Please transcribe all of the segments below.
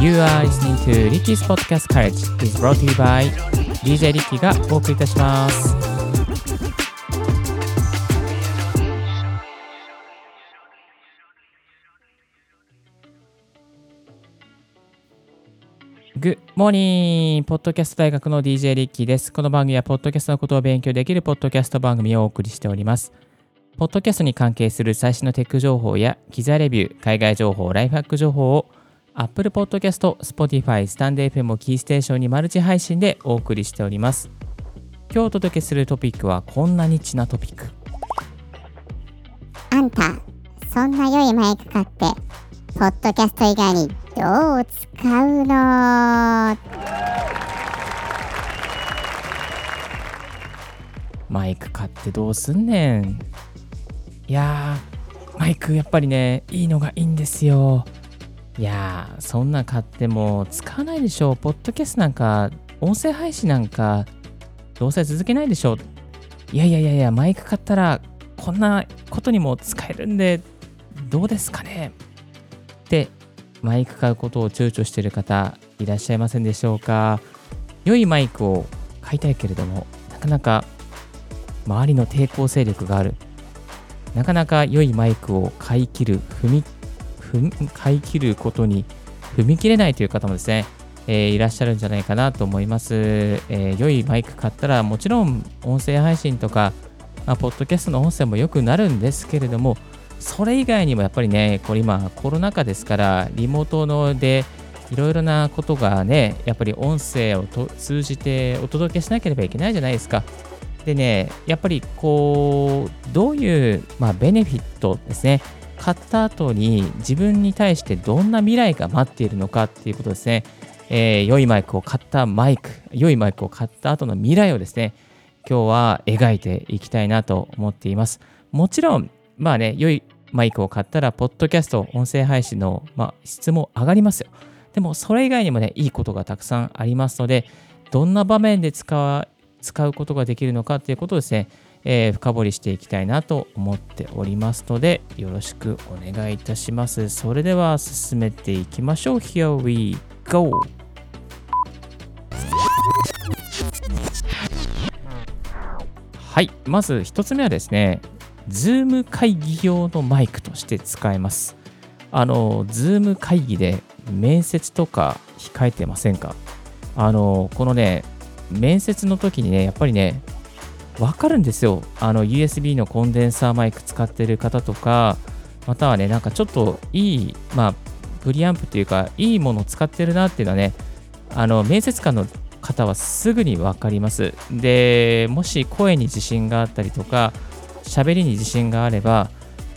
You are listening to Ricky's Podcast Courage is brought to you by DJ Ricky がお送りいたします。グッモーニングポッドキャスト大学の DJ リッキーです。この番組は、ポッドキャストのことを勉強できるポッドキャスト番組をお送りしております。ポッドキャストに関係する最新のテック情報や、機材レビュー、海外情報、ライフハック情報を、Apple Podcast、Spotify、スタンド FM をキーステーションにマルチ配信でお送りしております。今日お届けするトピックは、こんなニッチなトピック。あんた、そんな良いマイク買って、ポッドキャスト以外にどう使うの？マイク買ってどうすんねん。いやー、マイクやっぱりね、いいのがいいんですよ。いやー、そんな買っても使わないでしょう。ポッドキャストなんか、音声配信なんか、どうせ続けないでしょ。いやいやいやいや、マイク買ったら、こんなことにも使えるんで、どうですかね?って、マイク買うことを躊躇している方、いらっしゃいませんでしょうか?良いマイクを買いたいけれども、なかなか周りの抵抗勢力がある。なかなか良いマイクを買い切る、踏み買い切ることに踏み切れないという方もですね、えーいらっしゃるんじゃないかなと思います、えー良いマイク買ったら、もちろん音声配信とか、まあ、ポッドキャストの音声も良くなるんですけれども、それ以外にもやっぱりね、これ今コロナ禍ですから、リモートのでいろいろなことがね、やっぱり音声を通じてお届けしなければいけないじゃないですか。でね、やっぱりこう、どういう、まあ、ベネフィットですね、買った後に自分に対してどんな未来が待っているのかっていうことですね、えー良いマイクを買ったマイク、良いマイクを買った後の未来をですね、今日は描いていきたいなと思っています。もちろん、まあね、良いマイクを買ったら、ポッドキャスト、音声配信の、まあ、質も上がりますよ。でも、それ以外にもね、いいことがたくさんありますので、どんな場面で使うことができるのかということをですね、えー深掘りしていきたいなと思っておりますので、よろしくお願いいたします。それでは進めていきましょう。Here we go! はい、まず1つ目はですね、Zoom 会議用のマイクとして使えます。あの、Zoom 会議で面接とか控えてませんか？あの、このね、面接の時にね、やっぱりね、わかるんですよ。あの、USB のコンデンサーマイク使ってる方とか、またはね、なんかちょっといい、まあ、プリアンプというか、いいものを使ってるなっていうのはね、あの、面接官の方はすぐにわかります。で、もし声に自信があったりとか、喋りに自信があれば、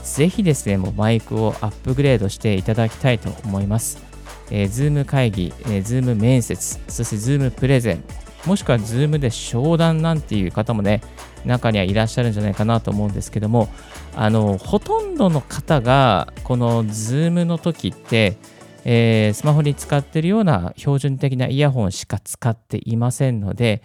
ぜひですね、もうマイクをアップグレードしていただきたいと思います。えー、Zoom 会議、えー、Zoom 面接、そして Zoom プレゼン、もしくは Zoom で商談なんていう方もね、中にはいらっしゃるんじゃないかなと思うんですけども、あの、ほとんどの方が、この Zoom の時って、えースマホに使ってるような標準的なイヤホンしか使っていませんので、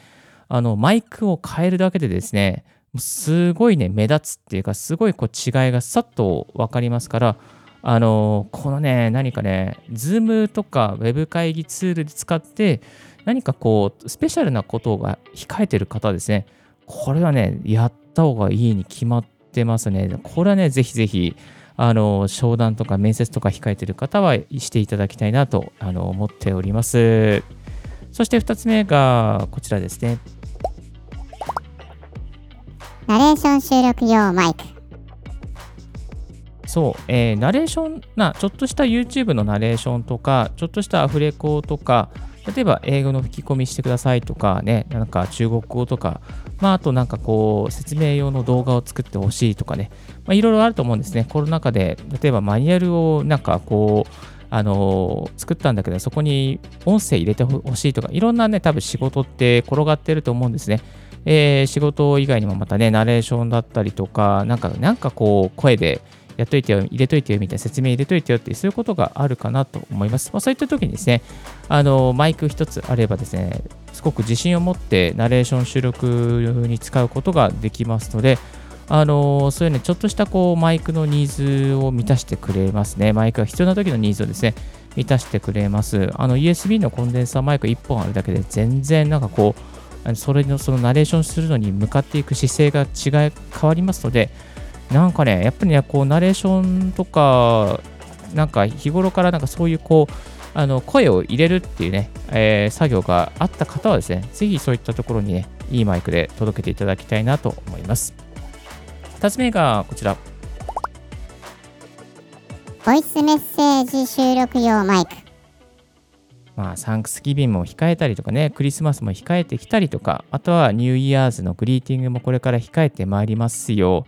あの、マイクを変えるだけでですね、すごいね、目立つっていうか、すごいこう違いがさっと分かりますから、あの、このね、何かね、Zoom とか Web 会議ツールで使って、何かこう、スペシャルなことが控えてる方はですね、これはね、やった方がいいに決まってますね。これはね、ぜひぜひ、あの、商談とか面接とか控えてる方はしていただきたいなとあの思っております。そして2つ目がこちらですね。ナレーション収録用マイク。そう、えーナレーションな、ちょっとした YouTube のナレーションとか、ちょっとしたアフレコとか、例えば英語の吹き込みしてくださいとかね、なんか中国語とか、まあ、あとなんかこう、説明用の動画を作ってほしいとかね、まあ、いろいろあると思うんですね。コロナ禍で、例えばマニュアルをなんかこう、あの作ったんだけど、そこに音声入れてほしいとか、いろんなね、多分仕事って転がってると思うんですね。えー仕事以外にもまたね、ナレーションだったりとか、なんか、なんかこう、声でやっといてよ、入れといてよみたいな説明入れといてよって、そういうことがあるかなと思います。まあ、そういった時にですね、あの、マイク一つあればですね、すごく自信を持ってナレーション収録に使うことができますので、あのそういうね、ちょっとしたこうマイクのニーズを満たしてくれますね。マイクが必要な時のニーズをですね、満たしてくれます。あの USB のコンデンサーマイク1本あるだけで全然なんかこう、それのそのナレーションするのに向かっていく姿勢が違い変わりますので、なんかね、やっぱりね、こうナレーションとか、なんか日頃からなんかそういうこう、あの声を入れるっていうね、えー、作業があった方はですね、ぜひそういったところにね、いいマイクで届けていただきたいなと思います。2つ目がこちら。ボイスメッセージ収録用マイク。まあ、サンクスギビンも控えたりとかね、クリスマスも控えてきたりとか、あとはニューイヤーズのグリーティングもこれから控えてまいりますよ。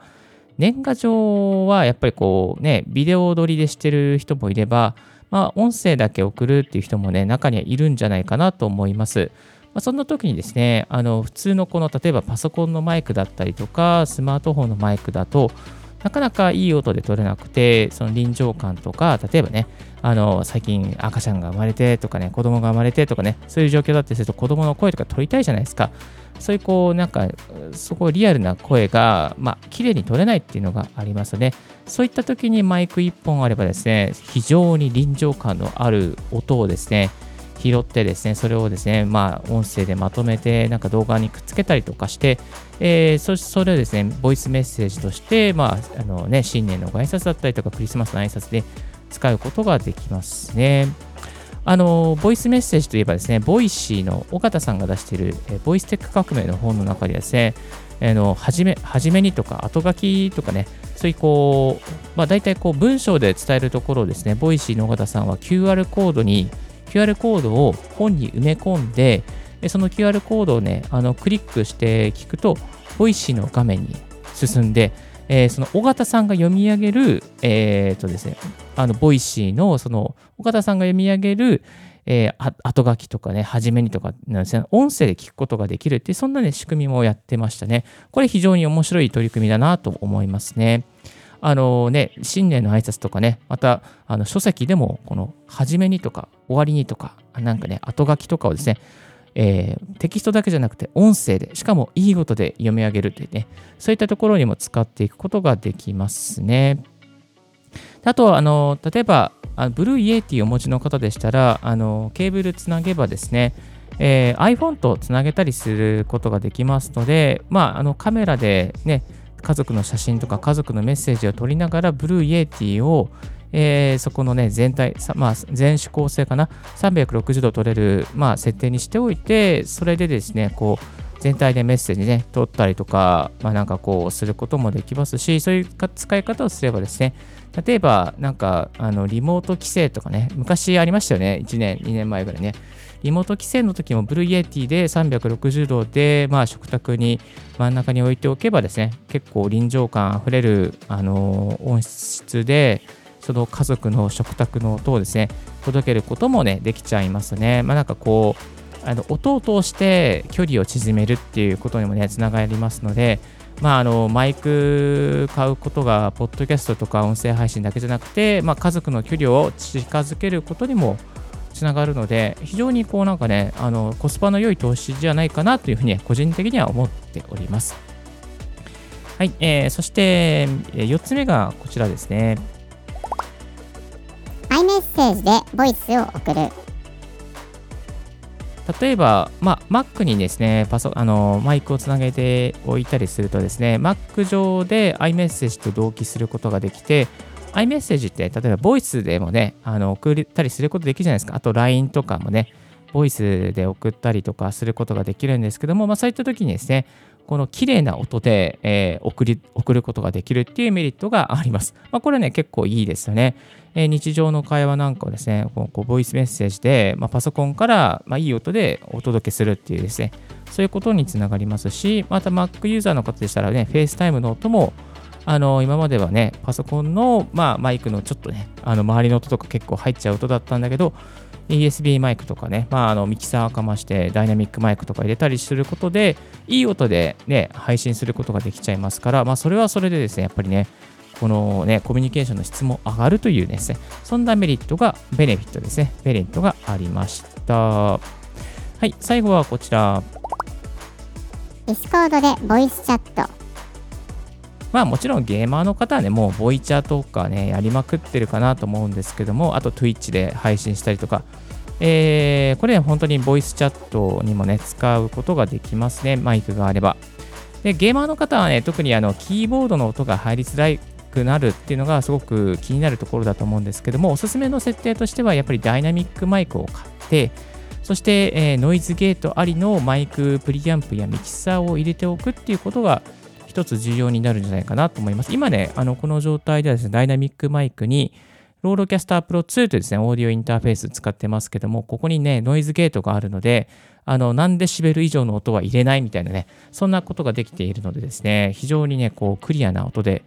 年賀状はやっぱりこうね、ビデオ撮りでしてる人もいれば、まあ、音声だけ送るっていう人もね、中にはいるんじゃないかなと思います。まあ、そんな時にですね、あの普通のこの例えばパソコンのマイクだったりとか、スマートフォンのマイクだと、なかなかいい音で撮れなくて、その臨場感とか、例えばね、あの最近赤ちゃんが生まれてとかね、子供が生まれてとかね、そういう状況だってすると子供の声とか撮りたいじゃないですか。そういうこう、なんか、そこリアルな声が、まあ、綺麗に取れないっていうのがありますね。そういった時にマイク1本あればですね、非常に臨場感のある音をですね、拾ってですね、それをですね、まあ、音声でまとめて、なんか動画にくっつけたりとかして、えー、そそれをですね、ボイスメッセージとして、まあ、あのね、新年のご挨拶だったりとか、クリスマスの挨拶で使うことができますね。あの、ボイスメッセージといえばですね、 Voicy の緒方さんが出している、えボイステック革命の本の中でですね、あの初め初めにとか後書きとかね、そういうこう、まあ、大体こう文章で伝えるところをですね、 Voicy の緒方さんは QR コードに、QR コードを本に埋め込んで、その QR コードをね、あのクリックして聞くと、 Voicy の画面に進んで、えー、その緒方さんが読み上げる、えー、とですね、あの、 Voicy の、その、緒方さんが読み上げる、えー、後書きとかね、初めにとかなんですね、音声で聞くことができるって、そんなね、仕組みもやってましたね。これ非常に面白い取り組みだなと思いますね。あのね、新年の挨拶とかね、また、あの書籍でも、この、初めにとか、終わりにとか、なんかね、後書きとかをですね、えー、テキストだけじゃなくて音声で、しかもいい音で読み上げるというね、そういったところにも使っていくことができますね。あとは、あの例えば、あの Blue Yeti をお持ちの方でしたら、あのケーブルつなげばですね、えー、iPhone とつなげたりすることができますので、まあ、あのカメラでね、家族の写真とか家族のメッセージを撮りながら、 Blue Yeti をえー、そこのね、全体、まあ、全指向性かな、360度録れる、まあ、設定にしておいて、それでですね、こう、全体でメッセージね、取ったりとか、まあ、なんかこう、することもできますし、そういう使い方をすればですね、例えば、なんか、あの、リモート帰省とかね、昔ありましたよね、1年、2年前ぐらいね。リモート帰省の時も Blue Yeti で360度で、まあ、食卓に真ん中に置いておけばですね、結構臨場感あふれる、あの音質で、その家族の食卓の音をですね、届けることもね、できちゃいますね。まあ、なんかこう、あの音を通して距離を縮めるっていうことにもね、つながりますので、まあ、あのマイク買うことが、ポッドキャストとか音声配信だけじゃなくて、まあ、家族の距離を近づけることにもつながるので、非常にこうなんかね、あのコスパの良い投資じゃないかなというふうに、個人的には思っております。はい、えー、そして、4つ目がこちらですね。メッセージでボイスを送る例えば、まあ、Mac にですねパソあのマイクをつなげておいたりするとですね Mac 上で iMessage と同期することができて iMessage って例えばボイスでもねあの送ったりすることできるじゃないですかあと LINE とかもねボイスで送ったりとかすることができるんですけども、まあ、そういった時にですねこの綺麗な音で、えー、送り送ることができるっていうメリットがあります。まあ、これね、結構いいですよね。えー、日常の会話なんかをですね、こうボイスメッセージで、まあ、パソコンから、まあ、いい音でお届けするっていうですね、そういうことにつながりますし、また Mac ユーザーの方でしたらね、FaceTime の音もあの今まではね、パソコンの、まあ、マイクのちょっとね、あの周りの音とか結構入っちゃう音だったんだけど、ESB マイクとかね、まあ、あのミキサーかましてダイナミックマイクとか入れたりすることで、いい音でね、配信することができちゃいますから、まあ、それはそれでですね、やっぱりね、このね、コミュニケーションの質も上がるというですね、そんなメリットが、ベネフィットですね、メリットがありました。はい、最後はこちら。 Discord でボイスチャット。まあもちろんゲーマーの方はね、もうボイチャーとかね、やりまくってるかなと思うんですけども、あと Twitch で配信したりとか、えー、これ本当にボイスチャットにもね、使うことができますね、マイクがあれば。で、ゲーマーの方はね、特にあのキーボードの音が入りづらくなるっていうのがすごく気になるところだと思うんですけども、おすすめの設定としては、やっぱりダイナミックマイクを買って、そして、えー、ノイズゲートありのマイクプリアンプやミキサーを入れておくっていうことが一つ重要になるんじゃないかなと思います。今ね、あのこの状態ではですね、ダイナミックマイクに RODECaster Pro 2というですね、オーディオインターフェース使ってますけども、ここにね、ノイズゲートがあるので、あの、何デシベル以上の音は入れないみたいなね、そんなことができているのでですね、非常にね、こう、クリアな音で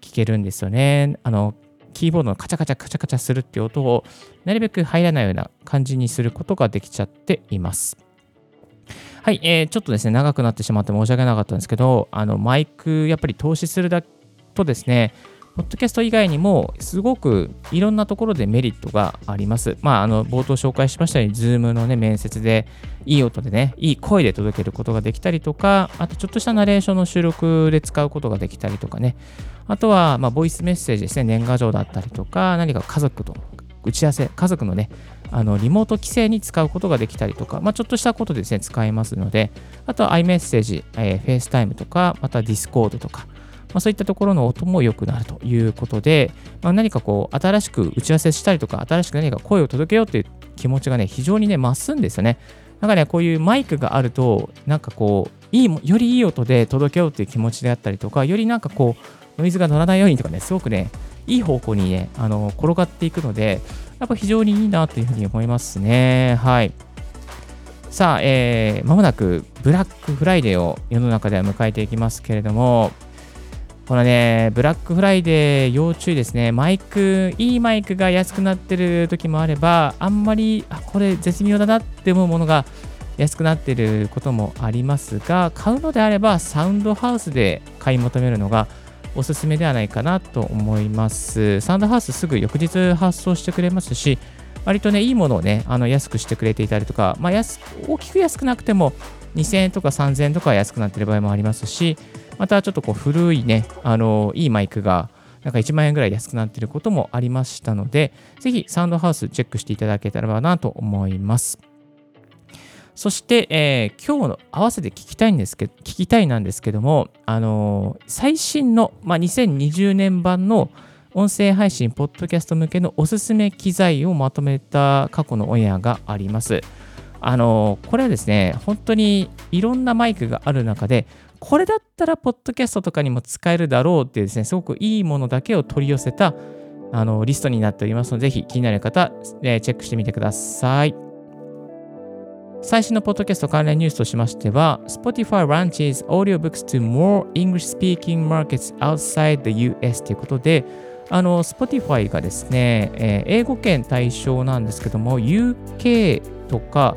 聞けるんですよね。あの、キーボードのカチャカチャカチャカチャするっていう音をなるべく入らないような感じにすることができちゃっています。はい、えー、ちょっとですね、長くなってしまって申し訳なかったんですけど、あの、マイク、やっぱり投資するだとですね、ポッドキャスト以外にも、すごくいろんなところでメリットがあります。まあ、あの、冒頭紹介しましたように、Zoom のね、面接で、いい音でね、いい声で届けることができたりとか、あとちょっとしたナレーションの収録で使うことができたりとかね、あとは、まあ、ボイスメッセージですね、年賀状だったりとか、何か家族と打ち合わせ、家族のね、あのリモート規制に使うことができたりとか、まあ、ちょっとしたことでですね、使えますので、あとは iMessage、え、FaceTime とか、また Discord とか、まあ、そういったところの音も良くなるということで、まあ、何かこう、新しく打ち合わせしたりとか、新しく何か声を届けようという気持ちがね、非常にね、増すんですよね。なんかね、こういうマイクがあると、なんかこう、いい、よりいい音で届けようという気持ちであったりとか、よりなんかこう、ノイズが乗らないようにとかね、すごくね、いい方向にね、あの、転がっていくので、やっぱ非常にいいなというふうに思いますね。はい。さあ、えー、まもなくブラックフライデーを世の中では迎えていきますけれども、このね、ブラックフライデー要注意ですね。マイク、いいマイクが安くなってる時もあれば、あんまり、あ、これ絶妙だなって思うものが安くなってることもありますが、買うのであれば、サウンドハウスで買い求めるのがおすすめではないかなと思います。サウンドハウスすぐ翌日発送してくれますし、割とね、いいものをね、あの安くしてくれていたりとか、まあ安、大きく安くなくても2000円とか3000円とか安くなってる場合もありますし、またちょっとこう古いね、あの、いいマイクが、なんか1万円ぐらい安くなっていることもありましたので、ぜひサウンドハウスチェックしていただけたらなと思います。そして、えー、今日の合わせて聞きたいんですけど、聞きたいなんですけども、あのー、最新の、まあ、2020年版の音声配信、ポッドキャスト向けのおすすめ機材をまとめた過去のオンエアがあります。あのー、これはですね、本当にいろんなマイクがある中で、これだったらポッドキャストとかにも使えるだろうっていうですね、すごくいいものだけを取り寄せたあのリストになっておりますので、ぜひ気になる方、えー、チェックしてみてください。最新のポッドキャスト関連ニュースとしましては、Spotify launches audiobooks to more English-speaking markets outside the US ということで、あの、Spotify がですね、えー、英語圏対象なんですけども、UK とか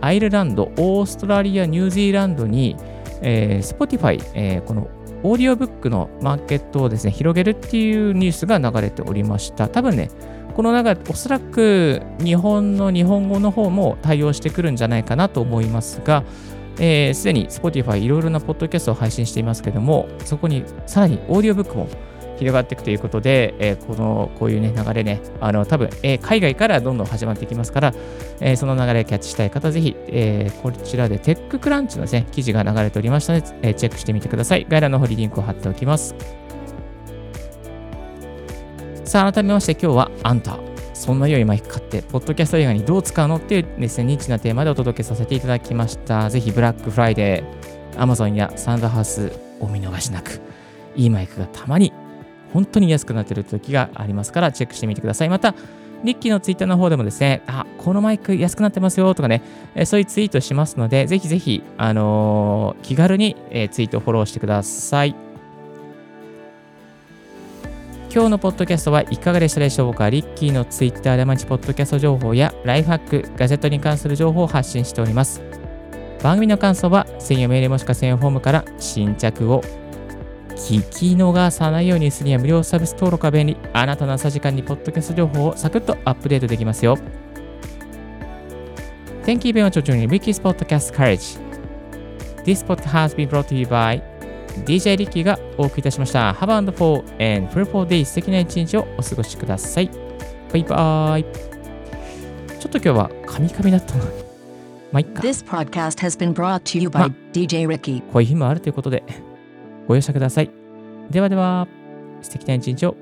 アイルランド、オーストラリア、ニュージーランドに、えー、Spotify、えー、このオーディオブックのマーケットをですね、広げるっていうニュースが流れておりました。多分ね、この中で、おそらく日本の日本語の方も対応してくるんじゃないかなと思いますが、す、えー、で、に Spotify いろいろなポッドキャストを配信していますけども、そこにさらにオーディオブックも広がっていくということで、えー、このこういうね流れね、あの多分、えー、海外からどんどん始まっていきますから、えー、その流れをキャッチしたい方、ぜひ、え、こちらでテッククランチの、ね、記事が流れておりましたので、え、チェックしてみてください。概要欄の方にリンクを貼っておきます。さあ、改めまして今日はあんた、そんな良いマイク買って、ポッドキャスト映画にどう使うのっていうですね、ニッチなテーマでお届けさせていただきました。ぜひ、ブラックフライデー、Amazon やサンダーハウスお見逃しなく、いいマイクがたまに本当に安くなっている時がありますから、チェックしてみてください。また、リッキーのツイッターの方でもですね、あ、このマイク安くなってますよとかね、えそういうツイートしますので、ぜひぜひ、あのー、気軽に、えツイートフォローしてください。今日のポッドキャストはいかがでしたでしょうか？リッキーのツイッターで毎日ポッドキャスト情報やライフハック、ガジェットに関する情報を発信しております。番組の感想は専用メールもしくは専用フォームから新着を聞き逃さないようにするには無料サービス登録が便利。あなたの朝時間にポッドキャスト情報をサクッとアップデートできますよ。Thank you very much for joining Ricky's Podcast Courage. This podcast has been brought to you by DJ リッキーがお送りいたしました。Have and for and full for day 素敵な一日をお過ごしください。バイバーイ。ちょっと今日はカミカミだったの。まあ、いっか。This podcast has been brought to you by Ma- DJ Ricky. こういう日もあるということで、ご容赦ください。ではでは、素敵な一日を